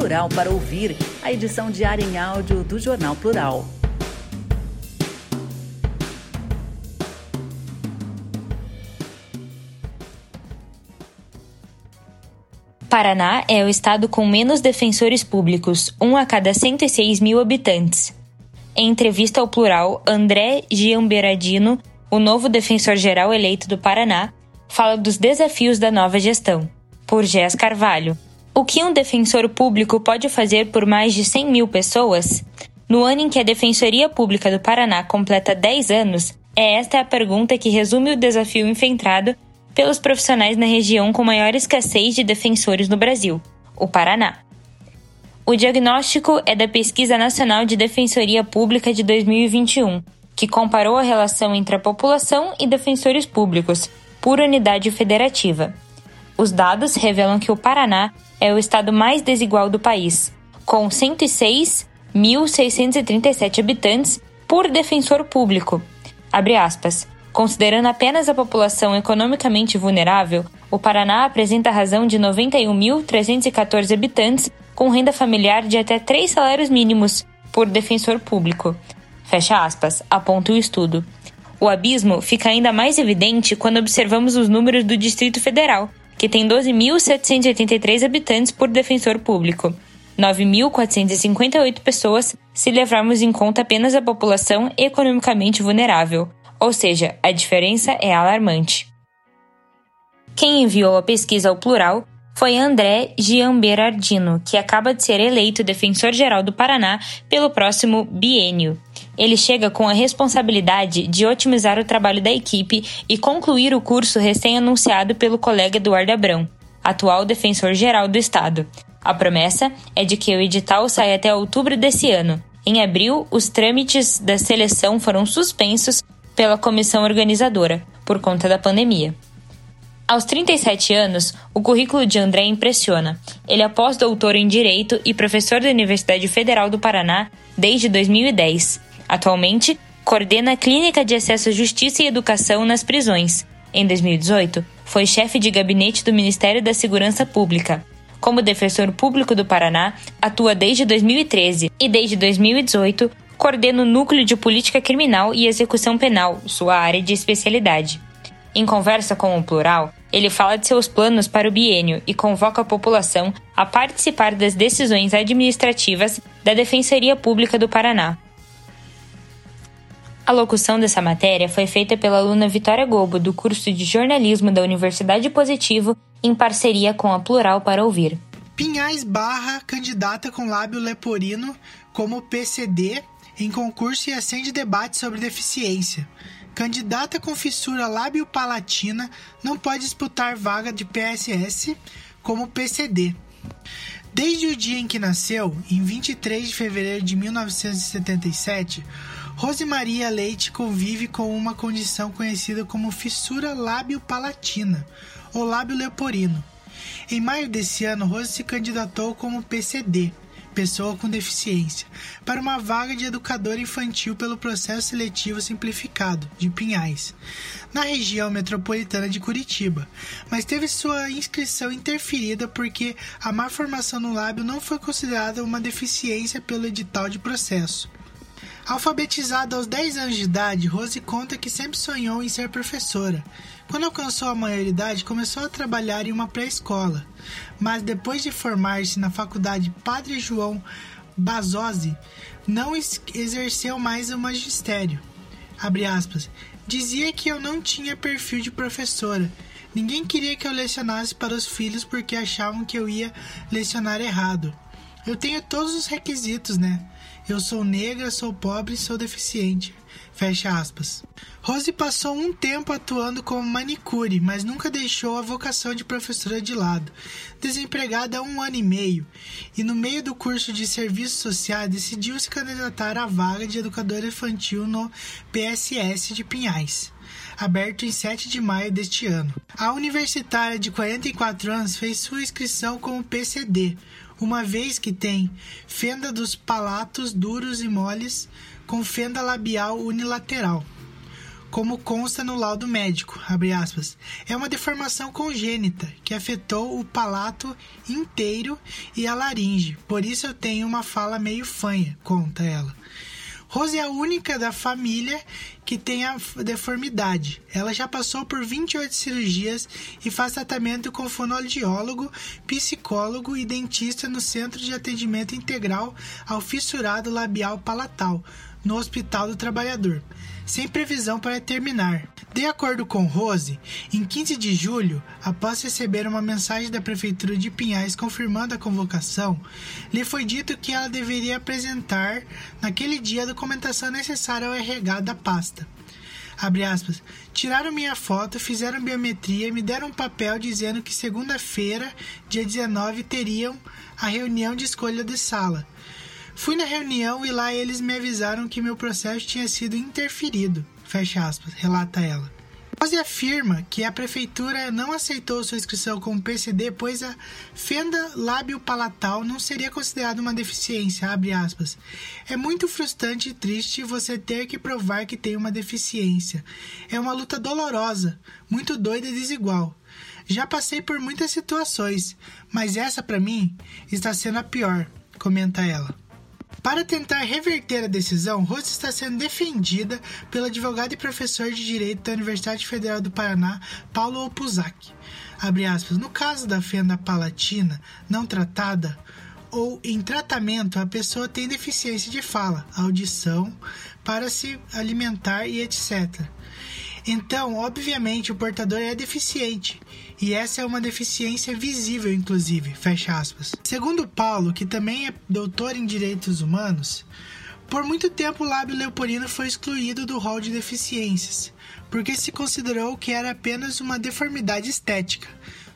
Plural para ouvir. A edição diária em áudio do Jornal Plural. Paraná é o estado com menos defensores públicos, um a cada 106 mil habitantes. Em entrevista ao plural, André Giamberadino, o novo defensor-geral eleito do Paraná, fala dos desafios da nova gestão. Por Gés Carvalho. O que um defensor público pode fazer por mais de 100 mil pessoas? No ano em que a Defensoria Pública do Paraná completa 10 anos, é esta a pergunta que resume o desafio enfrentado pelos profissionais na região com maior escassez de defensores no Brasil, o Paraná. O diagnóstico é da Pesquisa Nacional de Defensoria Pública de 2021, que comparou a relação entre a população e defensores públicos, por unidade federativa. Os dados revelam que o Paraná é o estado mais desigual do país, com 106.637 habitantes por defensor público. Abre aspas. Considerando apenas a população economicamente vulnerável, o Paraná apresenta razão de 91.314 habitantes com renda familiar de até três salários mínimos por defensor público. Fecha aspas, aponta o estudo. O abismo fica ainda mais evidente quando observamos os números do Distrito Federal, que tem 12.783 habitantes por defensor público. 9.458 pessoas se levarmos em conta apenas a população economicamente vulnerável, ou seja, a diferença é alarmante. Quem enviou a pesquisa ao plural foi André Giamberardino, que acaba de ser eleito defensor-geral do Paraná pelo próximo biênio. Ele chega com a responsabilidade de otimizar o trabalho da equipe e concluir o curso recém-anunciado pelo colega Eduardo Abrão, atual defensor-geral do Estado. A promessa é de que o edital saia até outubro desse ano. Em abril, os trâmites da seleção foram suspensos pela comissão organizadora, por conta da pandemia. Aos 37 anos, o currículo de André impressiona. Ele é pós-doutor em Direito e professor da Universidade Federal do Paraná desde 2010. Atualmente, coordena a Clínica de Acesso à Justiça e Educação nas prisões. Em 2018, foi chefe de gabinete do Ministério da Segurança Pública. Como defensor público do Paraná, atua desde 2013 e desde 2018 coordena o Núcleo de Política Criminal e Execução Penal, sua área de especialidade. Em conversa com o Plural, ele fala de seus planos para o biênio e convoca a população a participar das decisões administrativas da Defensoria Pública do Paraná. A locução dessa matéria foi feita pela aluna Vitória Gobo, do curso de jornalismo da Universidade Positivo, em parceria com a Plural para Ouvir. Pinhais barra candidata com lábio leporino como PCD em concurso e acende debate sobre deficiência. Candidata com fissura lábio-palatina não pode disputar vaga de PSS como PCD. Desde o dia em que nasceu, em 23 de fevereiro de 1977, Rosemaria Leite convive com uma condição conhecida como fissura lábio-palatina ou lábio leporino. Em maio desse ano, Rose se candidatou como PCD, pessoa com deficiência, para uma vaga de educadora infantil pelo processo seletivo simplificado de Pinhais, na região metropolitana de Curitiba, mas teve sua inscrição interferida porque a má formação no lábio não foi considerada uma deficiência pelo edital de processo. Alfabetizada aos 10 anos de idade, Rose conta que sempre sonhou em ser professora. Quando alcançou a maioridade, começou a trabalhar em uma pré-escola, mas depois de formar-se na faculdade Padre João Bazozzi, não exerceu mais o magistério. Dizia que eu não tinha perfil de professora. Ninguém queria que eu lecionasse para os filhos porque achavam que eu ia lecionar errado. Eu tenho todos os requisitos, né? Eu sou negra, sou pobre, sou deficiente. Fecha aspas. Rose passou um tempo atuando como manicure, mas nunca deixou a vocação de professora de lado. Desempregada há um ano e meio, e no meio do curso de serviço social decidiu se candidatar à vaga de educadora infantil no PSS de Pinhais aberto em 7 de maio deste ano. A universitária de 44 anos fez sua inscrição com o PCD, uma vez que tem fenda dos palatos duros e moles com fenda labial unilateral como consta no laudo médico, aspas, é uma deformação congênita que afetou o palato inteiro e a laringe, por isso eu tenho uma fala meio fanha, conta ela. Rose é a única da família que tem a deformidade. Ela já passou por 28 cirurgias e faz tratamento com fonoaudiólogo, psicólogo e dentista no Centro de Atendimento Integral ao Fissurado Labial Palatal, no Hospital do Trabalhador sem previsão para terminar. De acordo com Rose, em 15 de julho, após receber uma mensagem da Prefeitura de Pinhais confirmando a convocação, lhe foi dito que ela deveria apresentar naquele dia a documentação necessária ao RH da pasta. Aspas, tiraram minha foto, fizeram biometria e me deram um papel dizendo que segunda-feira, dia 19, teriam a reunião de escolha de sala. Fui na reunião e lá eles me avisaram que meu processo tinha sido interferido. Fecha aspas, relata ela. Rose afirma que a prefeitura não aceitou sua inscrição como PCD, pois a fenda lábio-palatal não seria considerada uma deficiência. É muito frustrante e triste você ter que provar que tem uma deficiência. É uma luta dolorosa, muito doida e desigual. Já passei por muitas situações, mas essa para mim está sendo a pior, comenta ela. Para tentar reverter a decisão, Rose está sendo defendida pelo advogado e professor de Direito da Universidade Federal do Paraná, Paulo Opuzak. No caso da fenda palatina não tratada, ou em tratamento, a pessoa tem deficiência de fala, audição, para se alimentar e etc. Então, obviamente, o portador é deficiente, e essa é uma deficiência visível, inclusive, fecha aspas. Segundo Paulo, que também é doutor em direitos humanos, por muito tempo o lábio leoporino foi excluído do rol de deficiências, porque se considerou que era apenas uma deformidade estética,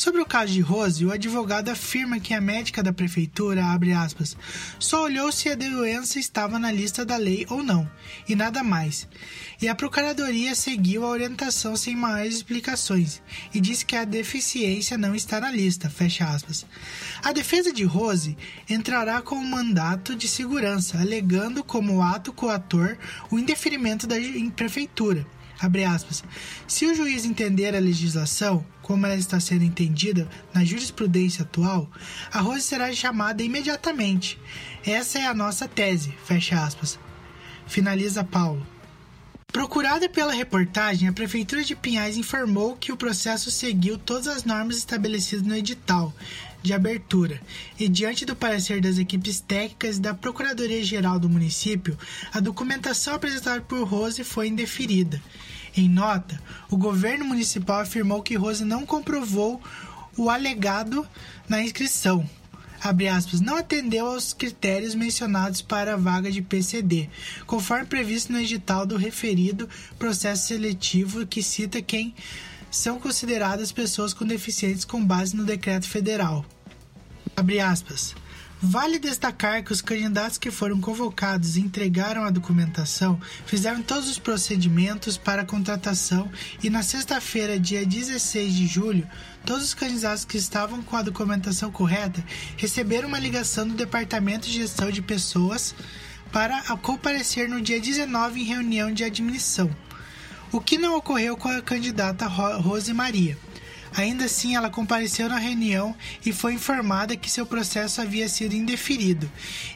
Sobre o caso de Rose, o advogado afirma que a médica da prefeitura, aspas, só olhou se a doença estava na lista da lei ou não, e nada mais. E a procuradoria seguiu a orientação sem maiores explicações e disse que a deficiência não está na lista, A defesa de Rose entrará com um mandato de segurança, alegando como ato coator o indeferimento da prefeitura. Aspas, Se o juiz entender a legislação como ela está sendo entendida na jurisprudência atual, a Rose será chamada imediatamente. Essa é a nossa tese. Fecha aspas. Finaliza Paulo. Procurada pela reportagem, a Prefeitura de Pinhais informou que o processo seguiu todas as normas estabelecidas no edital de abertura e, diante do parecer das equipes técnicas da Procuradoria-Geral do município, a documentação apresentada por Rose foi indeferida. Em nota, o governo municipal afirmou que Rose não comprovou o alegado na inscrição. Aspas, não atendeu aos critérios mencionados para a vaga de PCD, conforme previsto no edital do referido processo seletivo que cita quem são consideradas pessoas com deficientes com base no decreto federal. Abre aspas. Vale destacar que os candidatos que foram convocados e entregaram a documentação fizeram todos os procedimentos para a contratação e na sexta-feira, dia 16 de julho, todos os candidatos que estavam com a documentação correta receberam uma ligação do Departamento de Gestão de Pessoas para comparecer no dia 19 em reunião de admissão, o que não ocorreu com a candidata Rose Maria. Ainda assim, ela compareceu na reunião e foi informada que seu processo havia sido indeferido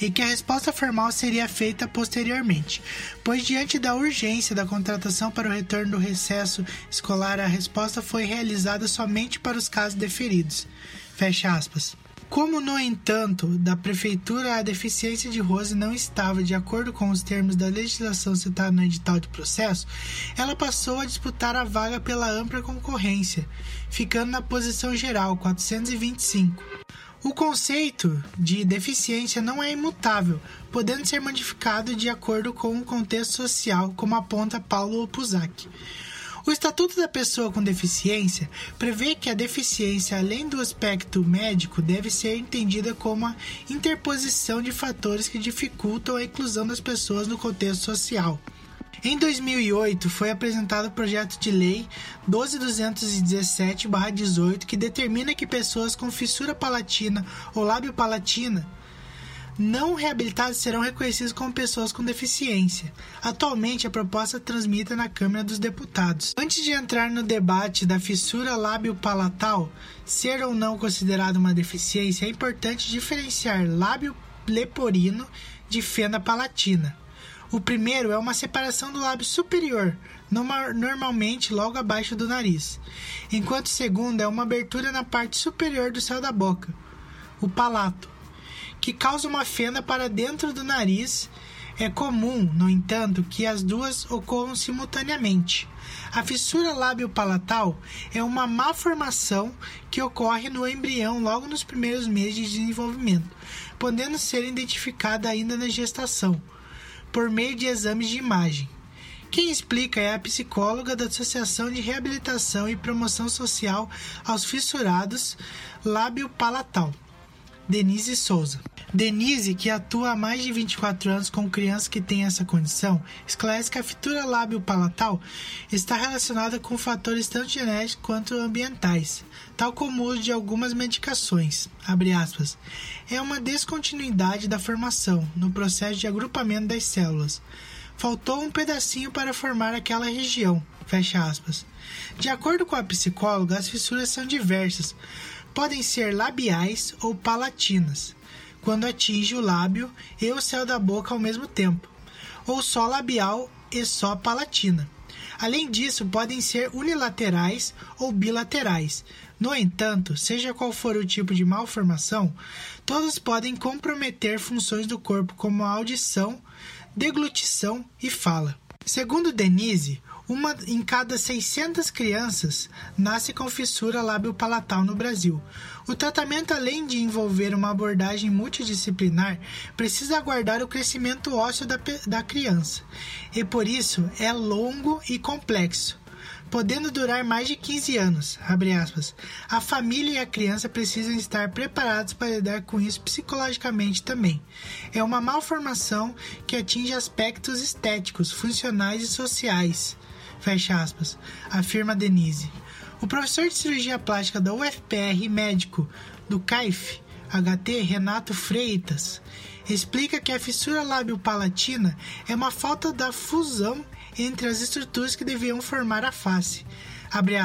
e que a resposta formal seria feita posteriormente, pois, diante da urgência da contratação para o retorno do recesso escolar, a resposta foi realizada somente para os casos deferidos. Fecha aspas. Como, no entanto, da prefeitura a deficiência de Rose não estava de acordo com os termos da legislação citada no edital de processo, ela passou a disputar a vaga pela ampla concorrência, ficando na posição geral 425. O conceito de deficiência não é imutável, podendo ser modificado de acordo com o contexto social, como aponta Paulo Opuzak. O Estatuto da Pessoa com Deficiência prevê que a deficiência, além do aspecto médico, deve ser entendida como a interposição de fatores que dificultam a inclusão das pessoas no contexto social. Em 2008, foi apresentado o projeto de lei 12217-18 que determina que pessoas com fissura palatina ou lábio palatina não reabilitados serão reconhecidos como pessoas com deficiência. Atualmente, a proposta transmite na Câmara dos Deputados. Antes de entrar no debate da fissura lábio-palatal ser ou não considerada uma deficiência, é importante diferenciar lábio leporino de fenda palatina. O primeiro é uma separação do lábio superior, normalmente logo abaixo do nariz, enquanto o segundo é uma abertura na parte superior do céu da boca, o palato que causa uma fenda para dentro do nariz. É comum, no entanto, que as duas ocorram simultaneamente. A fissura lábio-palatal é uma malformação que ocorre no embrião logo nos primeiros meses de desenvolvimento, podendo ser identificada ainda na gestação, por meio de exames de imagem. Quem explica é a psicóloga da Associação de Reabilitação e Promoção Social aos Fissurados Lábio-Palatal, Denise Souza. Denise, que atua há mais de 24 anos com crianças que têm essa condição, esclarece que a fitura lábio-palatal está relacionada com fatores tanto genéticos quanto ambientais, tal como o uso de algumas medicações. Aspas, é uma descontinuidade da formação no processo de agrupamento das células. Faltou um pedacinho para formar aquela região. Fecha aspas. De acordo com a psicóloga, as fissuras são diversas. Podem ser labiais ou palatinas quando atinge o lábio e o céu da boca ao mesmo tempo, ou só labial e só palatina. Além disso, podem ser unilaterais ou bilaterais. No entanto, seja qual for o tipo de malformação, todos podem comprometer funções do corpo como a audição, deglutição e fala. Segundo Denise, uma em cada 600 crianças nasce com fissura lábio-palatal no Brasil. O tratamento, além de envolver uma abordagem multidisciplinar, precisa aguardar o crescimento ósseo da, da criança, e por isso é longo e complexo podendo durar mais de 15 anos. A família e a criança precisam estar preparados para lidar com isso psicologicamente também. É uma malformação que atinge aspectos estéticos, funcionais e sociais fecha aspas, afirma Denise. O professor de cirurgia plástica da UFPR médico do CAIF, HT, Renato Freitas, explica que a fissura lábio-palatina é uma falta da fusão entre as estruturas que deviam formar a face.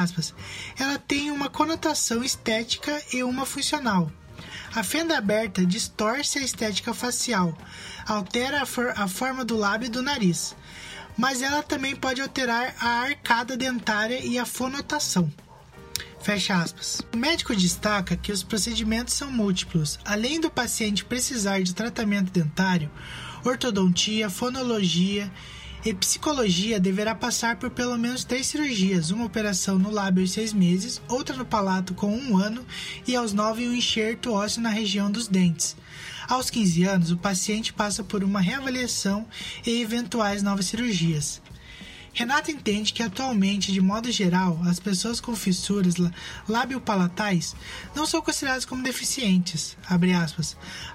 Aspas, ela tem uma conotação estética e uma funcional. A fenda aberta distorce a estética facial, altera a, for a forma do lábio e do nariz mas ela também pode alterar a arcada dentária e a fonotação. Fecha aspas. O médico destaca que os procedimentos são múltiplos. Além do paciente precisar de tratamento dentário, ortodontia, fonologia e psicologia deverá passar por pelo menos três cirurgias: uma operação no lábio aos seis meses, outra no palato com um ano e aos nove um enxerto ósseo na região dos dentes. Aos 15 anos, o paciente passa por uma reavaliação e eventuais novas cirurgias. Renata entende que atualmente, de modo geral, as pessoas com fissuras lábio-palatais não são consideradas como deficientes.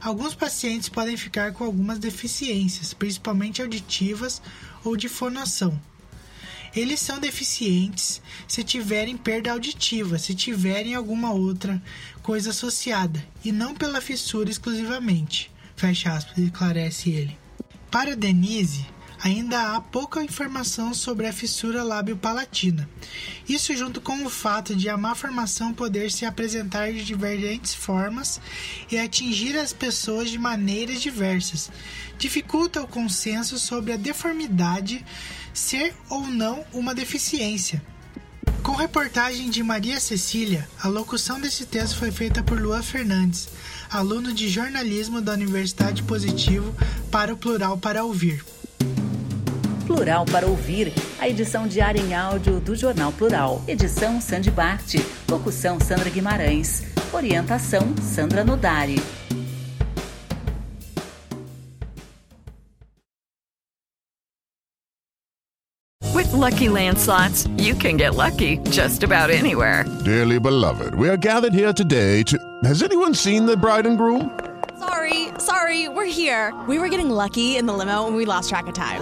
Alguns pacientes podem ficar com algumas deficiências, principalmente auditivas ou de fonação. Eles são deficientes se tiverem perda auditiva, se tiverem alguma outra coisa associada, e não pela fissura exclusivamente. Fecha aspas, esclarece ele. Para Denise, ainda há pouca informação sobre a fissura lábio-palatina. Isso junto com o fato de a má formação poder se apresentar de divergentes formas e atingir as pessoas de maneiras diversas, dificulta o consenso sobre a deformidade ser ou não uma deficiência. Com reportagem de Maria Cecília, a locução desse texto foi feita por Luan Fernandes, aluno de jornalismo da Universidade Positivo, para o Plural para Ouvir. Plural para Ouvir, a edição diária em áudio do Jornal Plural. Edição Sandy Bart, locução Sandra Guimarães. Orientação Sandra Nodari. With Lucky Land slots, you can get lucky just about anywhere. Dearly beloved, we are gathered here today to. Has anyone seen the bride and groom? Sorry, sorry, we're here. We were getting lucky in the limo and we lost track of time.